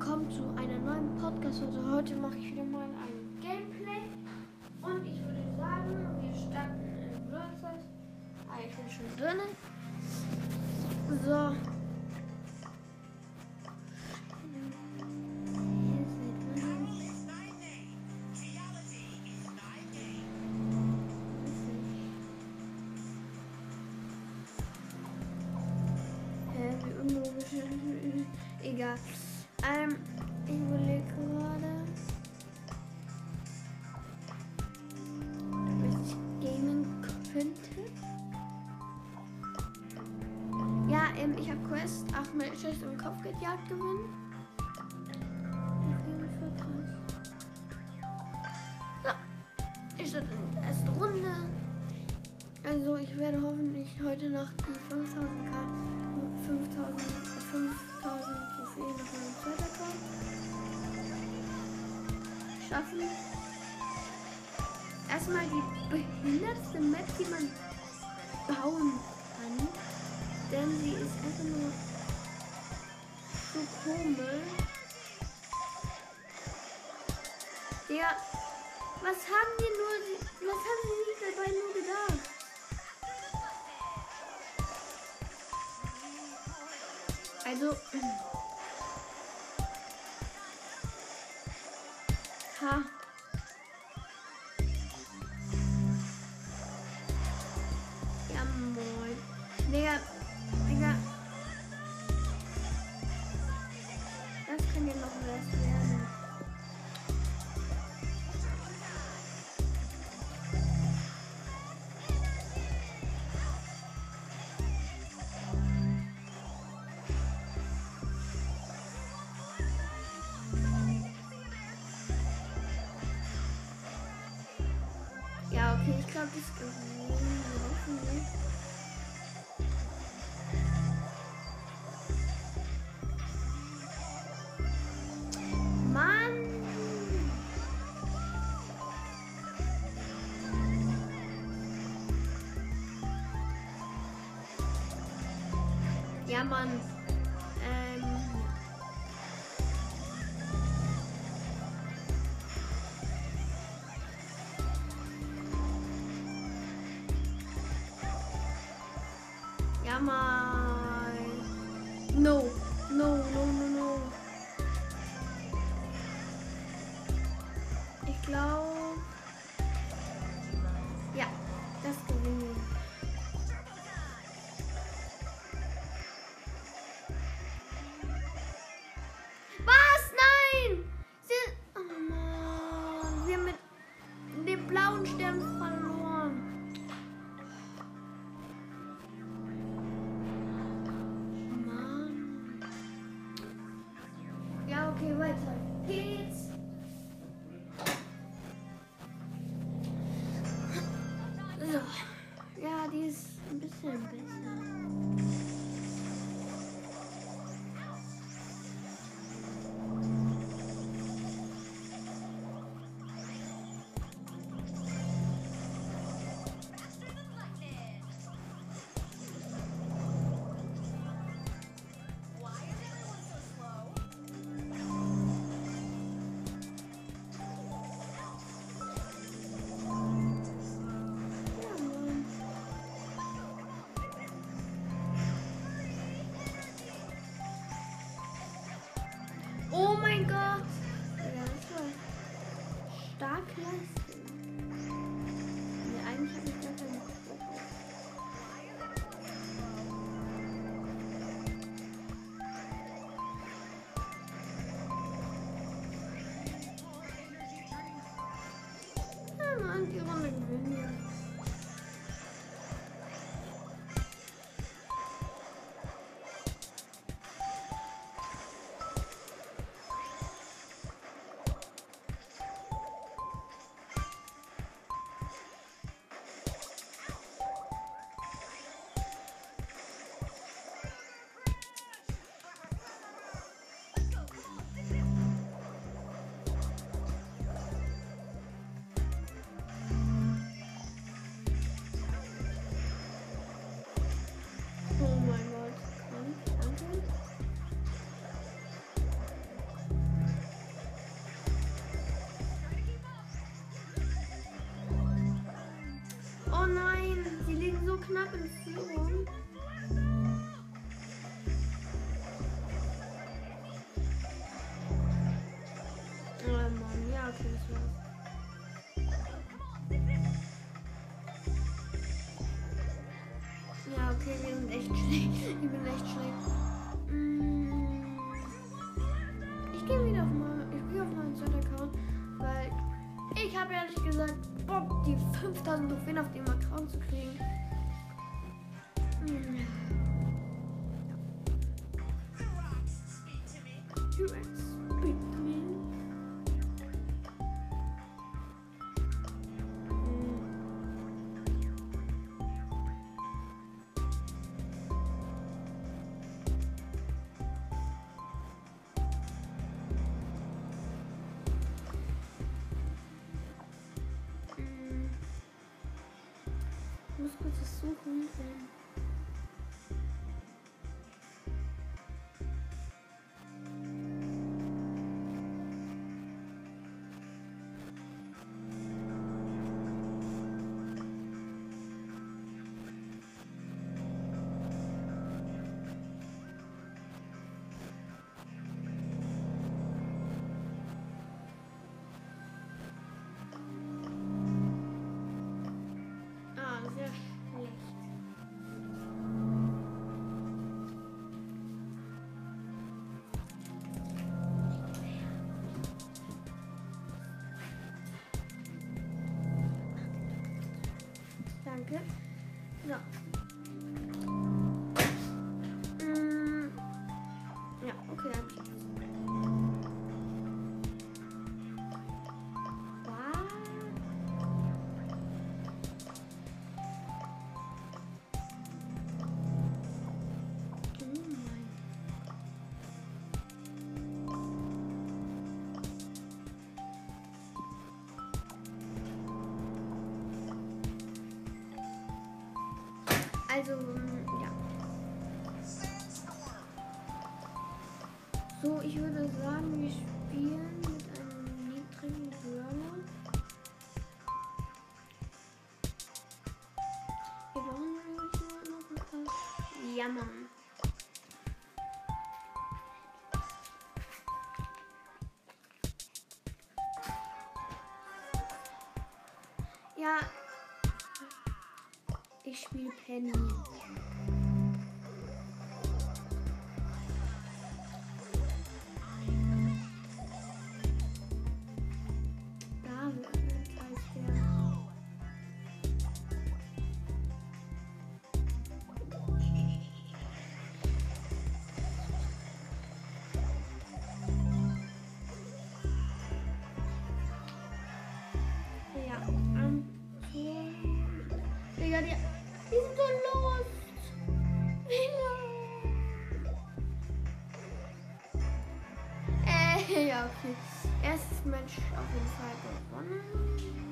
willkommen zu einer neuen Podcast-Folge. Heute mache ich wieder mal einen Schiss im Kopf gejagt gewinnen. 都嗯。ja Mann. Ähm. Ja Mann. No, no, no, no, no. Ich glaube. 한 개만을 왜 knapp in Führung. Oh Mann, ja, okay, das war's. Ja, okay, wir sind echt schlecht. Ich bin echt schlecht. Mm. Ich gehe wieder auf mal, ich gehe auf meinen Set-Account, weil ich habe ehrlich gesagt Bock, die 5000 Trophäen auf dem Account zu kriegen. students. Danke. So. Also, ja. So, ich würde sagen, wir spielen mit einem niedrigen Brawler. Wir brauchen nämlich nur noch paar. Ja, Mann. Ja. Ich spiele Penny. Okay. Erstes Match auf jeden Fall gewonnen.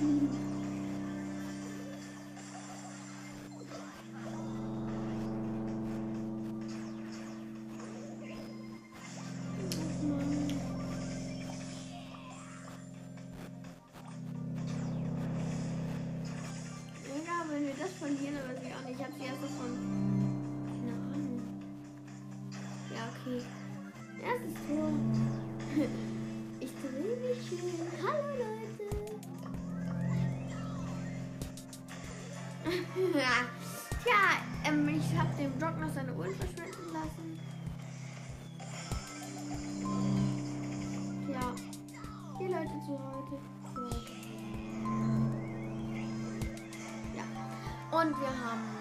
Ja, halte zu heute. Ja. Und wir haben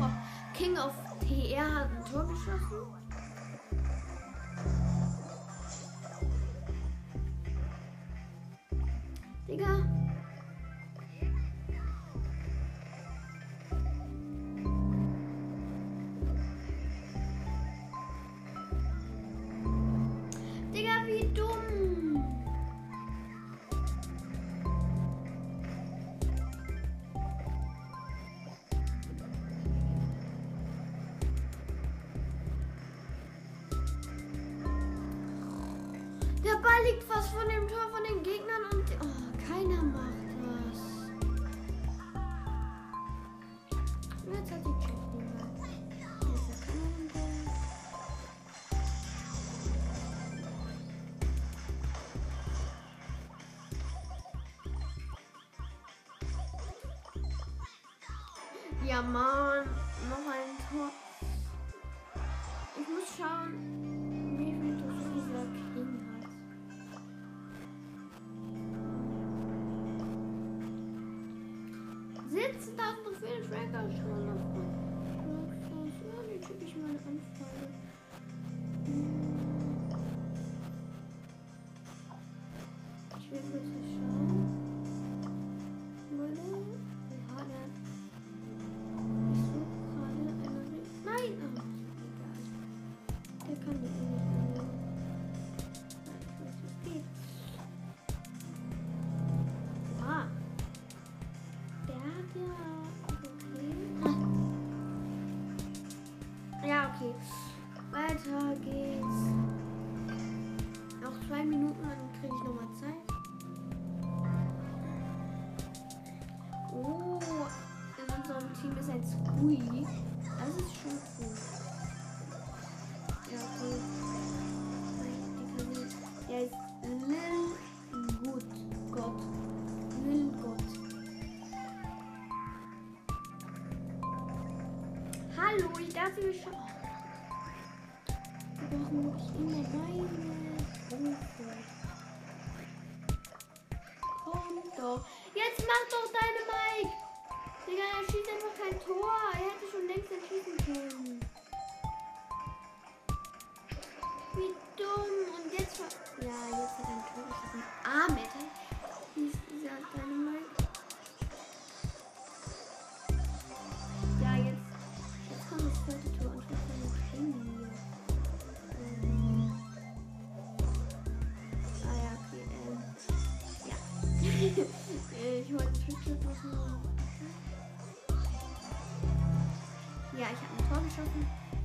Koch. King of PR hat ein Tor geschossen. Digga. Lassen wir schon. Warum ich immer meine Rufe? Komm doch. Jetzt mach doch will ich heute Trickshot machen? Ja, ich habe ein Tor geschossen.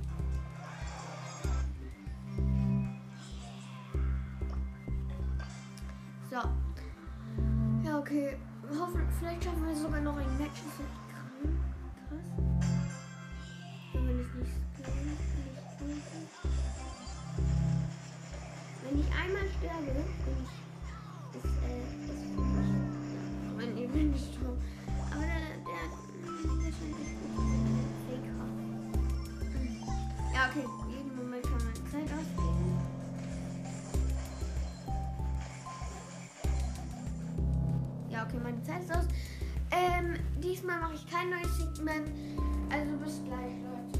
zeig's aus. Ähm, diesmal mache ich kein neues Segment. Also bis gleich, Leute.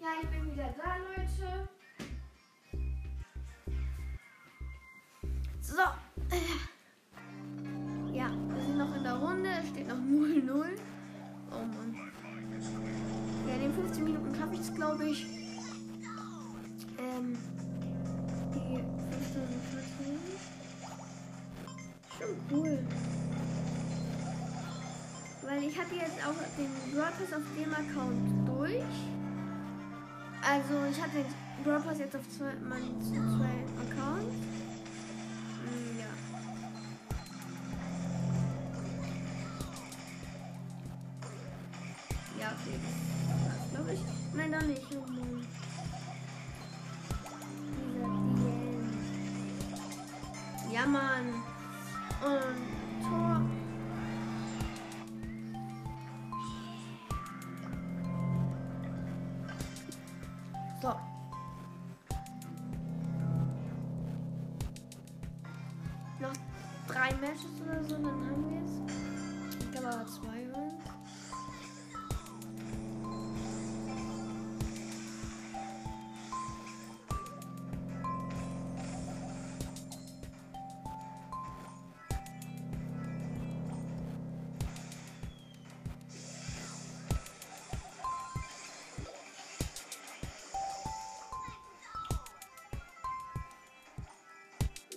Ja, ich bin wieder da, Leute. glaube ich. Ähm. Die 5014. Schon cool. Weil ich hatte jetzt auch den Broadcast auf dem Account durch. Also ich hatte den Broadcast jetzt auf zwei, meinen zwei Account.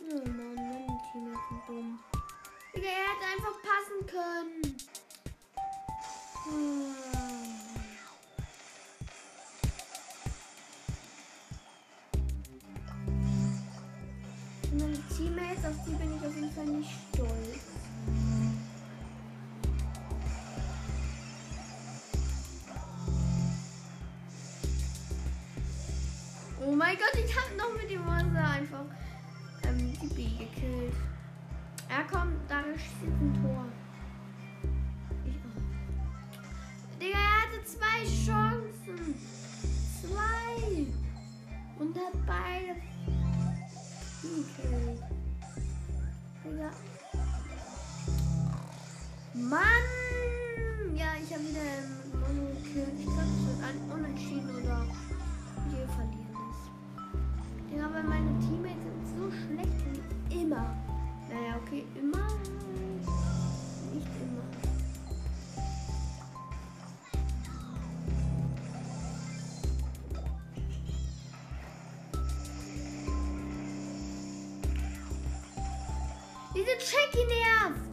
Oh Mann, Mann, Team ist so dumm. Digga, er hätte einfach passen können. Hm. Meine Teammates, auf die bin ich auf jeden Fall nicht stolz. Tibi gekillt. Er kommt, da schießt ein Tor. Digga, er hatte zwei Chancen. Zwei. Und hat beide gekillt. bizi in yaz.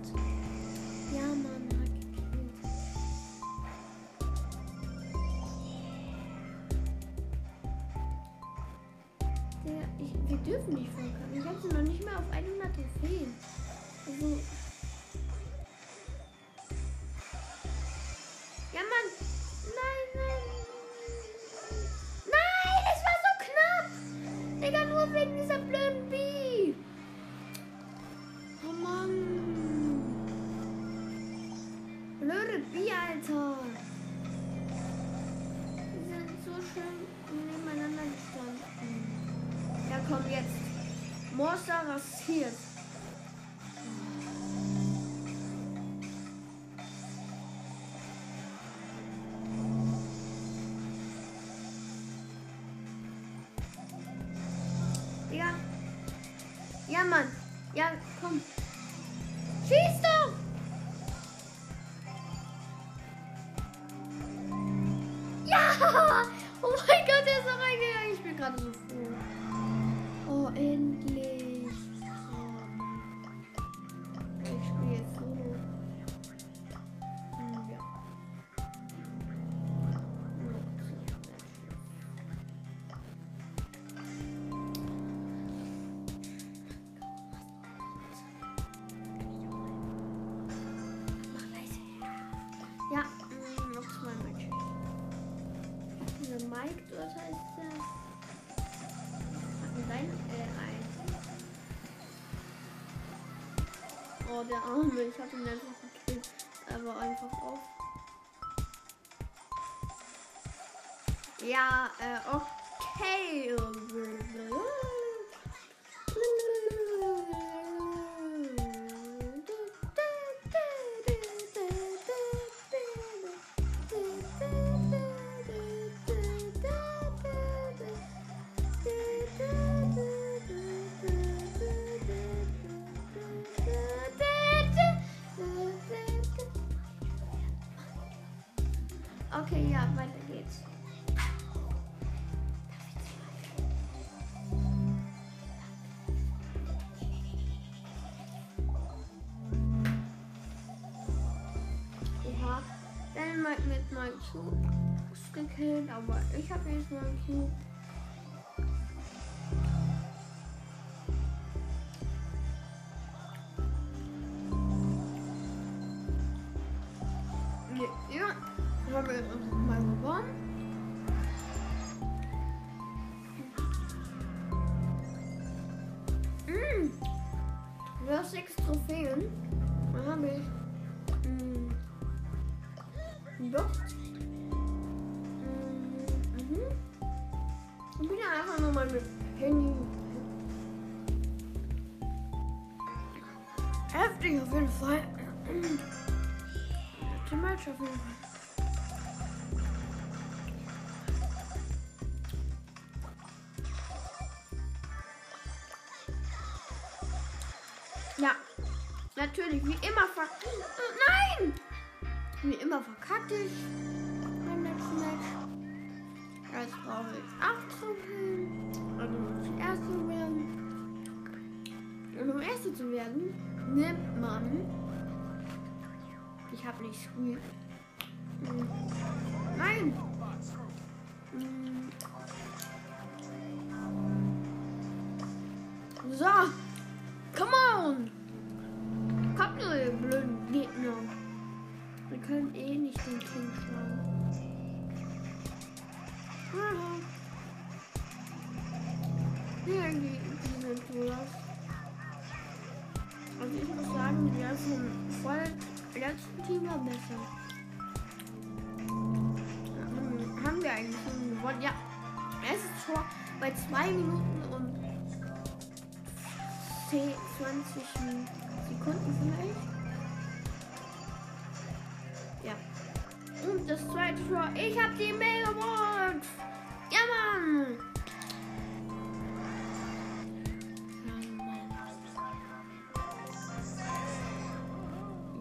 Oh, der Arme. Ich hab ihn einfach gekillt. Er war einfach auf. Ja, äh, okay. Okay, Heftig auf jeden Fall. Letzte Match auf jeden Fall. Ja, natürlich, wie immer ver... Nein! Wie immer verkacke ich beim letzten Match. Jetzt brauche ich 8 Trophäen. Also muss ich Erste werden. Und um Erste zu werden, nimmt man... Ich habe nicht Squeak. Hm. Nein! 20 Sekunden vielleicht. Ja. Und das zweite Tor. Ich hab die Megabox. Ja, Mann.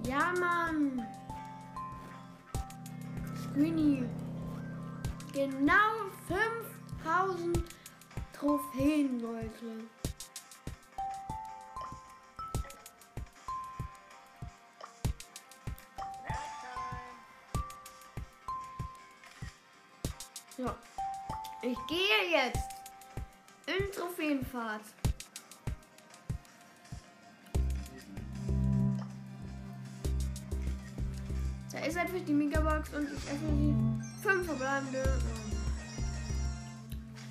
Ja, Mann. Screeny. Genau 5000 Trophäen, Leute. Trophäenfahrt. Da ist einfach die Megabox und ich öffne die fünf verbleibende.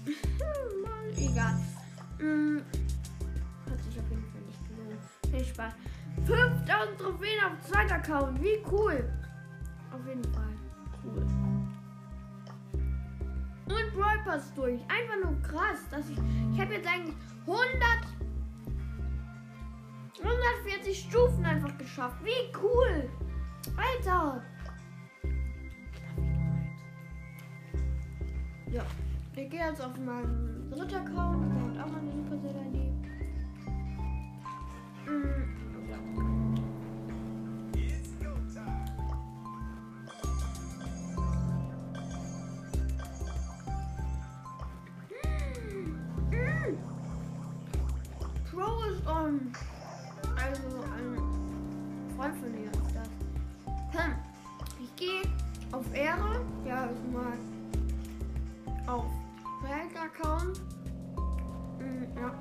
Mann, egal. Hm, Hat sich auf jeden Fall nicht gelohnt. Viel Spaß. 5000 Trophäen auf zweiter Account. Wie cool. Auf jeden Fall. Cool. Pass durch. Einfach nur krass, dass ich. Ich habe jetzt eigentlich 100. 140 Stufen einfach geschafft. Wie cool. Alter. Ja. Ich gehe jetzt auf meinen dritten Account. Der auch eine Supercell-ID. Ist on. Also ein Freund von mir ist das. Hm. Ich gehe auf Ehre. Ja, ich mal auf Fake-Account. Mm, ja.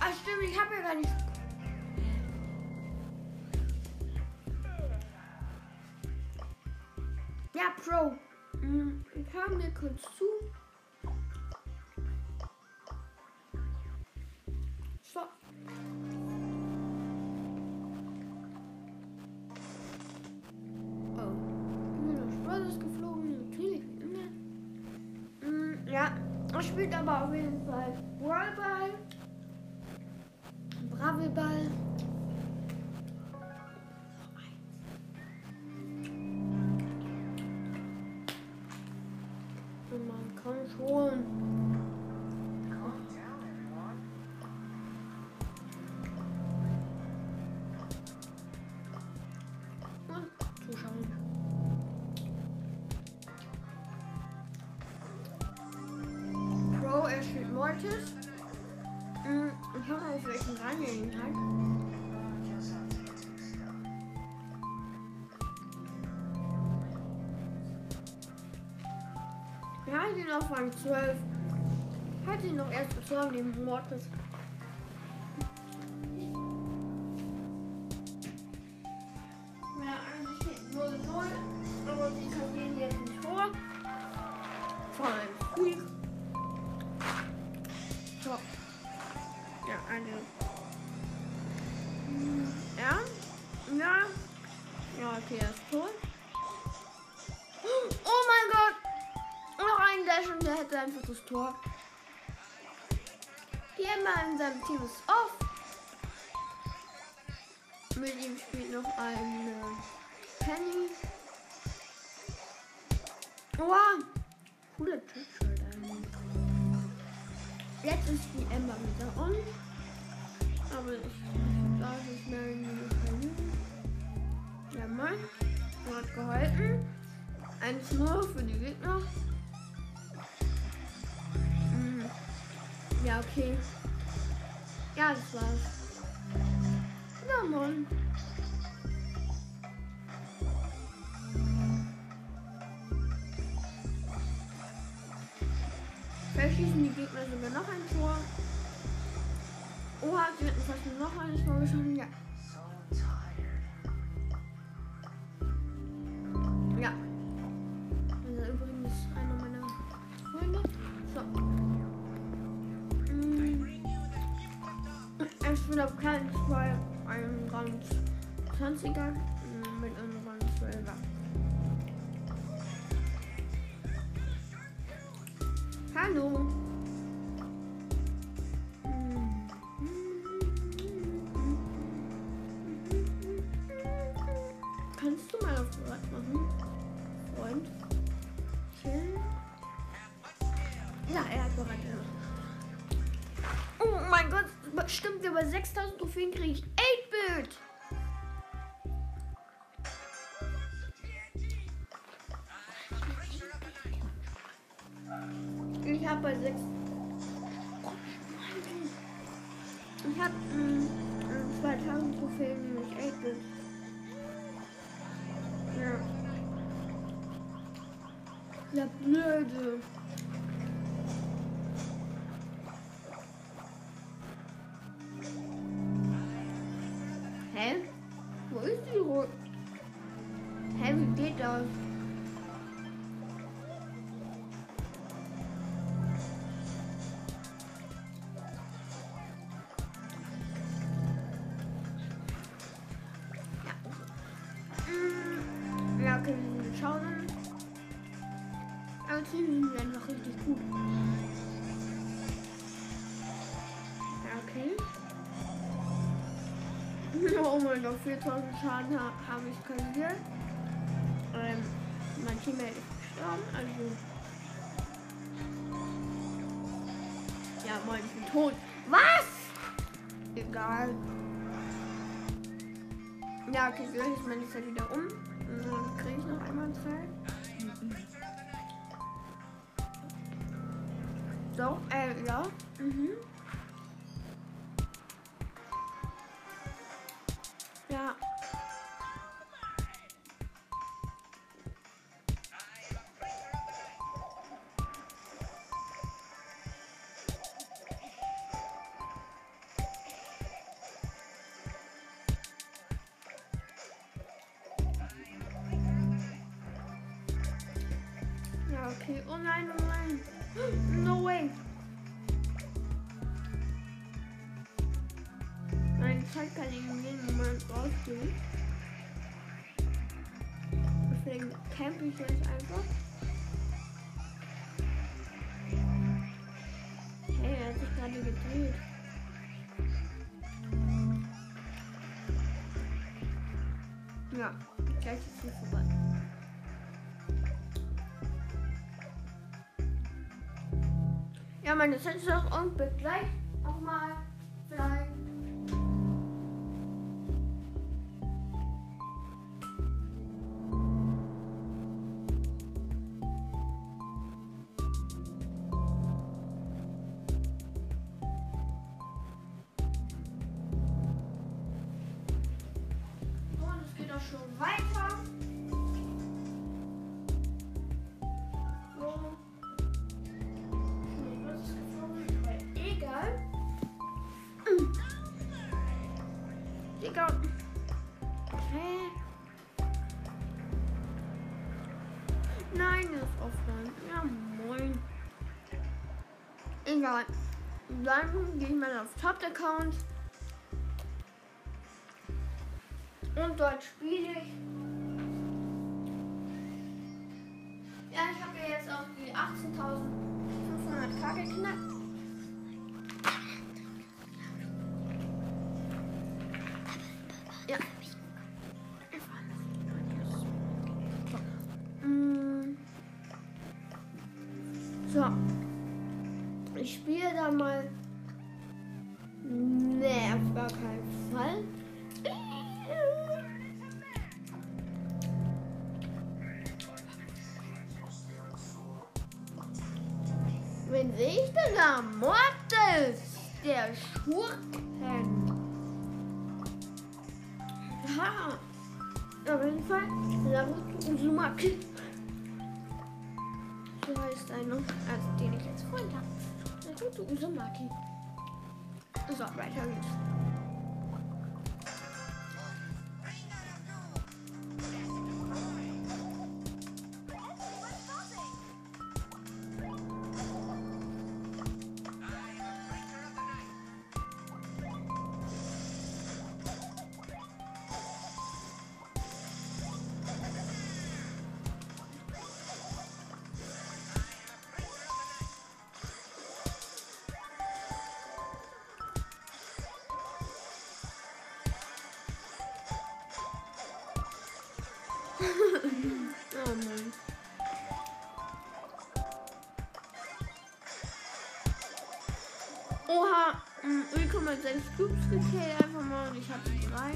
Ah, stimmt, ich habe ja gar nicht. Ja, Pro. Mm, Ich hör mir kurz zu. Spielt aber auf jeden Hat ihn auf Rang 12. Hat ihn noch erst bezogen, den Mortis. Aber ich darf es mehr in die verlieren. Ja, Mann. Hat gehalten. 1-0 für die Gegner. Mhm. Ja, okay. Ja, das war's. Ja, Mann. Verschießen die Gegner sogar noch ein Tor. Oha, sie hätten fast noch eines Tor geschossen. Ja. Ja. Also übrigens einer meiner Freunde. So. Mm. Es ist wieder kein zwei, ein Rang 20er 6000 Trophäen kriege ich 8-Bit. Ich habe bei 6. Ich habe mm, 2000 Trophäen, nämlich 8-Bit. Ja. Ja, blöde. Die sind einfach richtig gut. Okay. Oh mein Gott, 4000 Schaden ha habe ich kassiert. Ähm, mein Teammate ist gestorben, also. Ja, moin, ich bin tot. Was? Egal. Ja, okay, so ist meine Zeit wieder um. Und dann kriege ich noch einmal Zeit. Mhm. Ja. Okay. Oh nein, oh nein. No jedem Moment rausgehen. Deswegen campe ich jetzt einfach. gerade gedreht. Ja, gleich ist sie vorbei. Ja, meine auch und bis gleich auch Top-Account. Und dort spiele ich. Ja, ich habe jetzt auch die 18.500k geknackt. Ja. Mm. So. Ich spiele da mal. Nee, auf gar keinen Fall. Wen sehe ich denn da? Mortis! Der Schurken! Ha! Auf jeden Fall Naruto Uzumaki. So heißt einer, also den ich jetzt Freund habe. Naruto Uzumaki. not right, here. Mm, 0,6 Cubes gekillt einfach mal und ich hatte drei.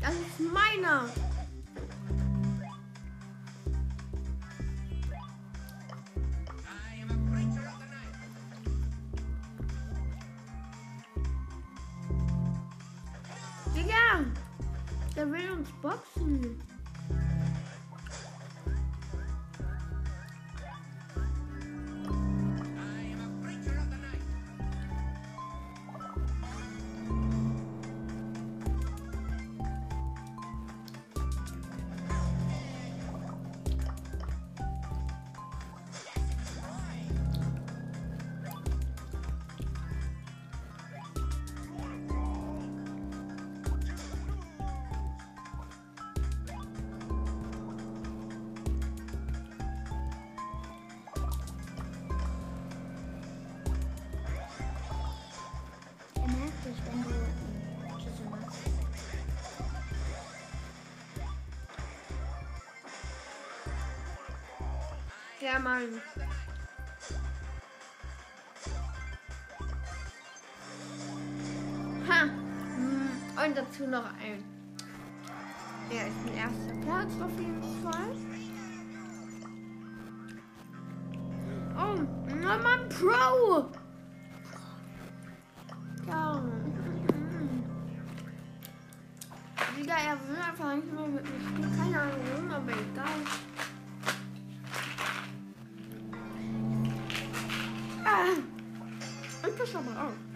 Das ist meiner. Ja, Mann. Ha! Mm, Und dazu noch ein. Er ist ein erster Platz auf jeden Fall. Oh, Mann, Pro! Ja. Digga, er will einfach nicht mehr mit mir spielen. Keine Ahnung aber egal. 上马二。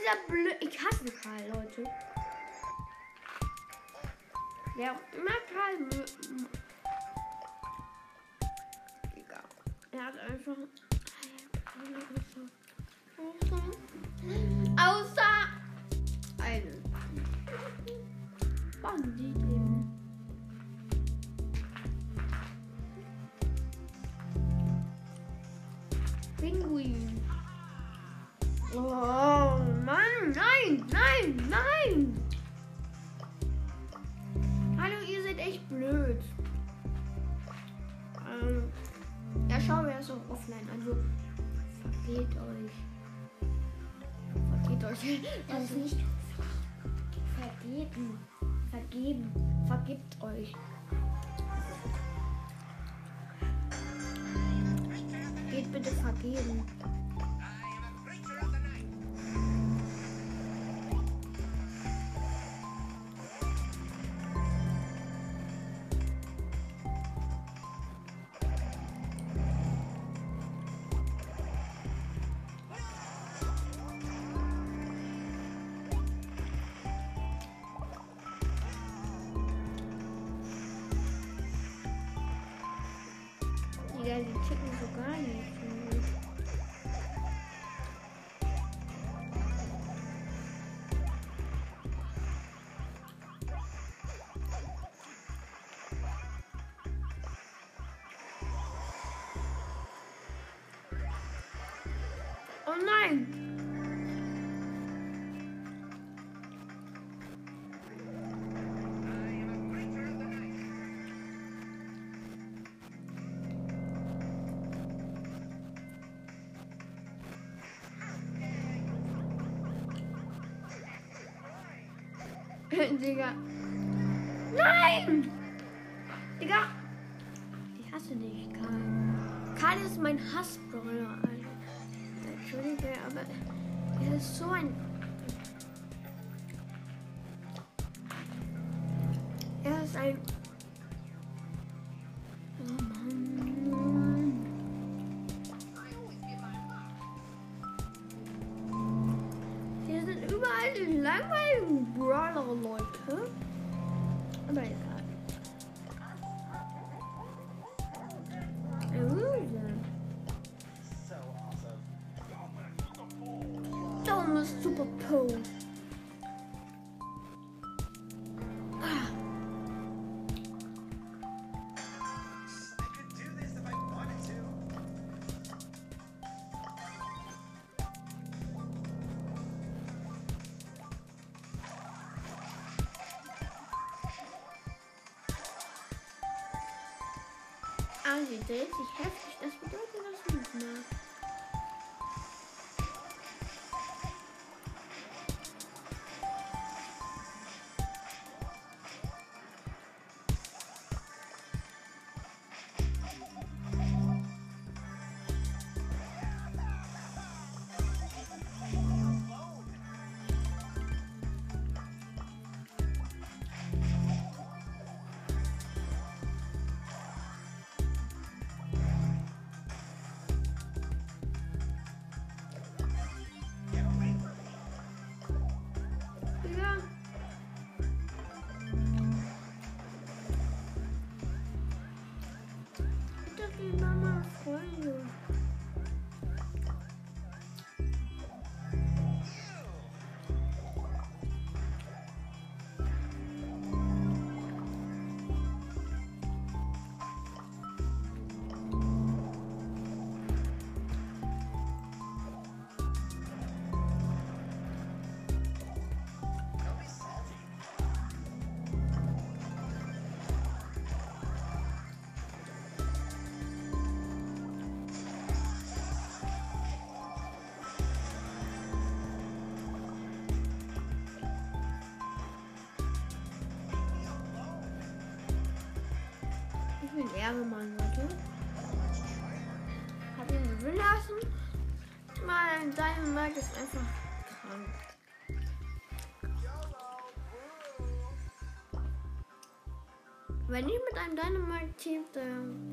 Dieser blöd. Ich hasse Karl, Leute. Wer auch immer Karl. mö- m- Egal. Er hat einfach. Außer einen. Bandit eben. Pinguin. Oh Mann, nein, nein, nein. Hallo, ihr seid echt blöd. Ähm, ja, schau, er ist auch offline. Also, vergeht euch. Vergeht euch. Das ist nicht vergeben. Vergeben. Vergibt euch. Geht bitte vergeben. Nein! Digga. Nein! Ist so ein. Er ist ein. Oh Mann. Hier sind überall die sie dreht sich heftig. Das bedeutet, das nicht mehr. Bin Ehrenmann, Leute. Hab ihn gewinnen lassen. Mein Dynamite ist einfach krank. Wenn ich mit einem Dynamite team, dann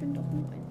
bin doch nur ein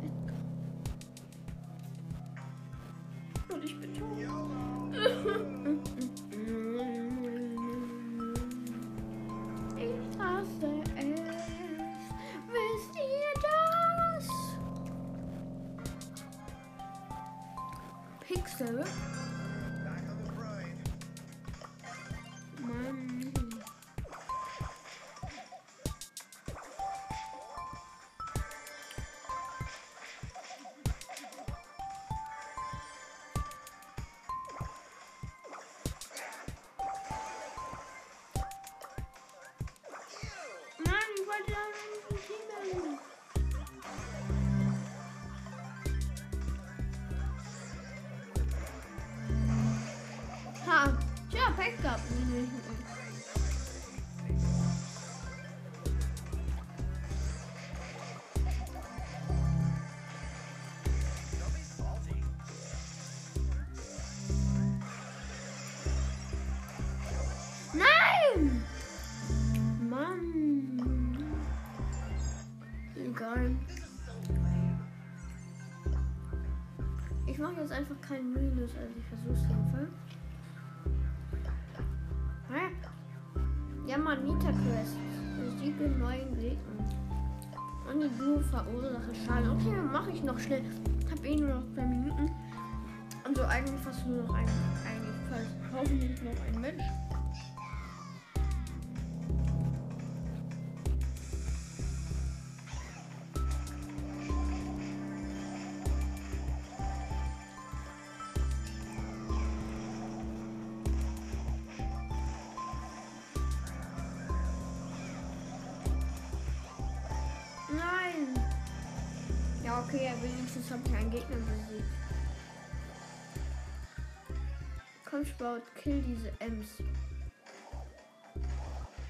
keinen Minus, also ich versuch's jedenfalls. Hä? Ja, man, Nita Quest. Besiege neuen Gegner. Und die Blue verursache Schaden. Okay, dann mache ich noch schnell. Hab eh nur noch zwei Minuten. Also eigentlich fast nur noch ein. Eigentlich fast hoffentlich noch ein Mensch. Sport, kill diese Ems.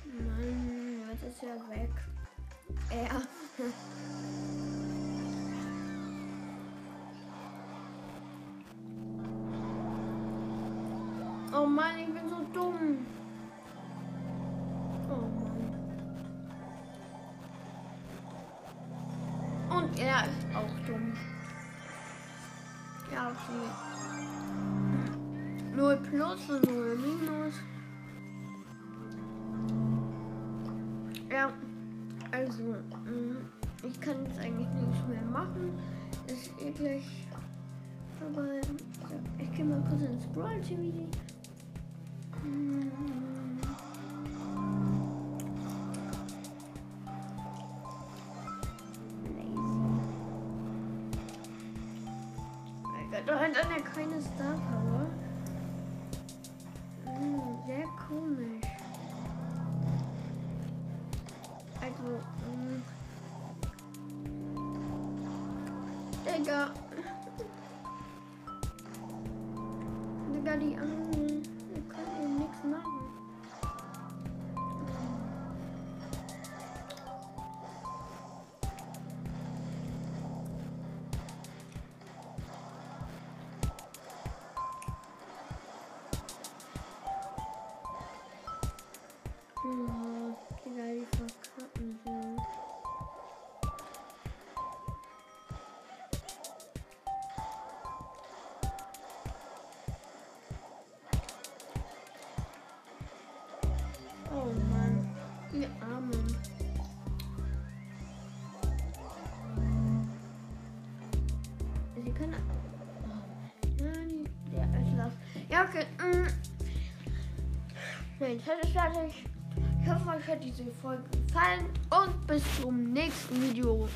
Mann, jetzt ist er weg. Er. Oh Mann, ich bin so dumm. Oh Mann. Und er ist auch dumm. Ja, okay. 0 plus 0 minus. Ja, also, mm, ich kann jetzt eigentlich nichts mehr machen. Ist eklig. Aber ja, ich gehe mal kurz ins Brawl TV. Da hat er keine Star Power. Oh Mann, die Armen. Sie können. Oh, nein, der ist los. Ja, okay. mm. Mein Zettel ist fertig. Ich hoffe, euch hat diese Folge gefallen und bis zum nächsten Video.